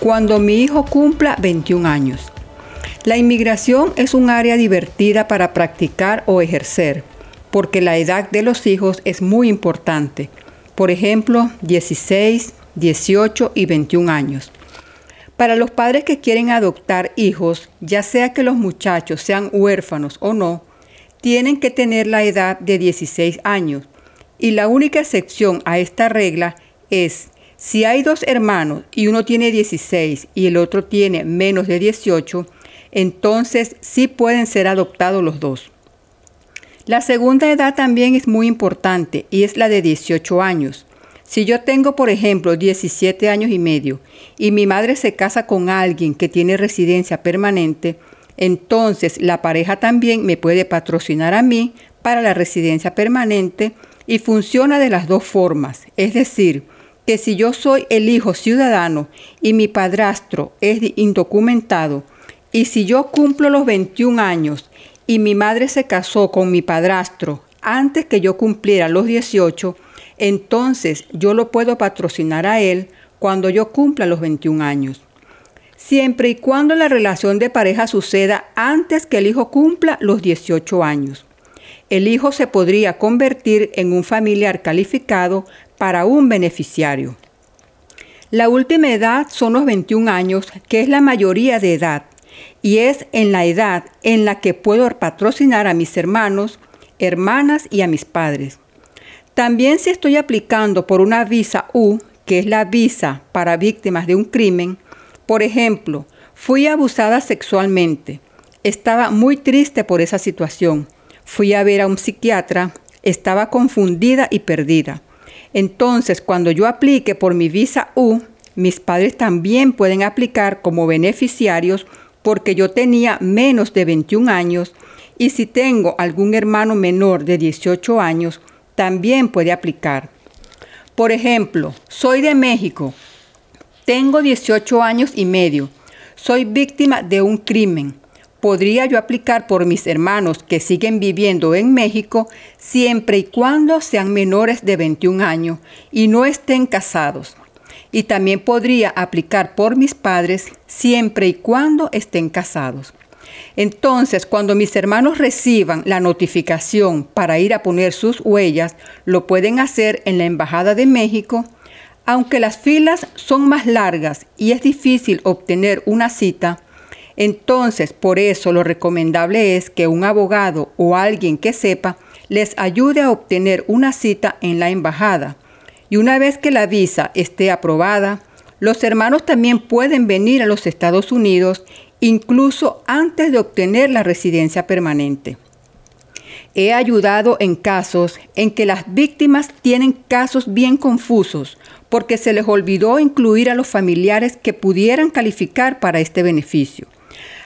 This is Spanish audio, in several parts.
cuando mi hijo cumpla 21 años. La inmigración es un área divertida para practicar o ejercer, porque la edad de los hijos es muy importante. Por ejemplo, 16, 18 y 21 años. Para los padres que quieren adoptar hijos, ya sea que los muchachos sean huérfanos o no, tienen que tener la edad de 16 años. Y la única excepción a esta regla es si hay dos hermanos y uno tiene 16 y el otro tiene menos de 18, entonces sí pueden ser adoptados los dos. La segunda edad también es muy importante y es la de 18 años. Si yo tengo, por ejemplo, 17 años y medio y mi madre se casa con alguien que tiene residencia permanente, entonces la pareja también me puede patrocinar a mí para la residencia permanente y funciona de las dos formas, es decir, que si yo soy el hijo ciudadano y mi padrastro es indocumentado, y si yo cumplo los 21 años y mi madre se casó con mi padrastro antes que yo cumpliera los 18, entonces yo lo puedo patrocinar a él cuando yo cumpla los 21 años. Siempre y cuando la relación de pareja suceda antes que el hijo cumpla los 18 años. El hijo se podría convertir en un familiar calificado para un beneficiario. La última edad son los 21 años, que es la mayoría de edad, y es en la edad en la que puedo patrocinar a mis hermanos, hermanas y a mis padres. También si estoy aplicando por una visa U, que es la visa para víctimas de un crimen, por ejemplo, fui abusada sexualmente, estaba muy triste por esa situación, fui a ver a un psiquiatra, estaba confundida y perdida. Entonces, cuando yo aplique por mi visa U, mis padres también pueden aplicar como beneficiarios porque yo tenía menos de 21 años y si tengo algún hermano menor de 18 años, también puede aplicar. Por ejemplo, soy de México, tengo 18 años y medio, soy víctima de un crimen podría yo aplicar por mis hermanos que siguen viviendo en México siempre y cuando sean menores de 21 años y no estén casados. Y también podría aplicar por mis padres siempre y cuando estén casados. Entonces, cuando mis hermanos reciban la notificación para ir a poner sus huellas, lo pueden hacer en la Embajada de México, aunque las filas son más largas y es difícil obtener una cita, entonces, por eso lo recomendable es que un abogado o alguien que sepa les ayude a obtener una cita en la embajada. Y una vez que la visa esté aprobada, los hermanos también pueden venir a los Estados Unidos incluso antes de obtener la residencia permanente. He ayudado en casos en que las víctimas tienen casos bien confusos porque se les olvidó incluir a los familiares que pudieran calificar para este beneficio.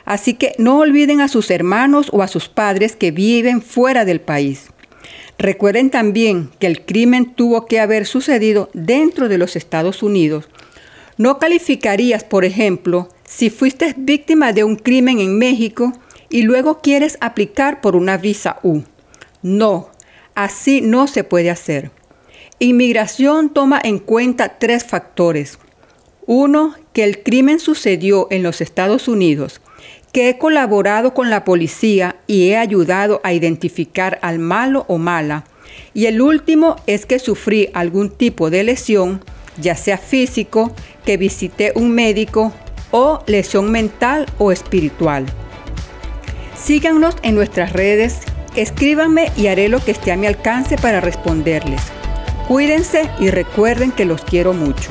Así que no olviden a sus hermanos o a sus padres que viven fuera del país. Recuerden también que el crimen tuvo que haber sucedido dentro de los Estados Unidos. No calificarías, por ejemplo, si fuiste víctima de un crimen en México y luego quieres aplicar por una visa U. No, así no se puede hacer. Inmigración toma en cuenta tres factores. Uno, que el crimen sucedió en los Estados Unidos que he colaborado con la policía y he ayudado a identificar al malo o mala. Y el último es que sufrí algún tipo de lesión, ya sea físico, que visité un médico o lesión mental o espiritual. Síganos en nuestras redes, escríbanme y haré lo que esté a mi alcance para responderles. Cuídense y recuerden que los quiero mucho.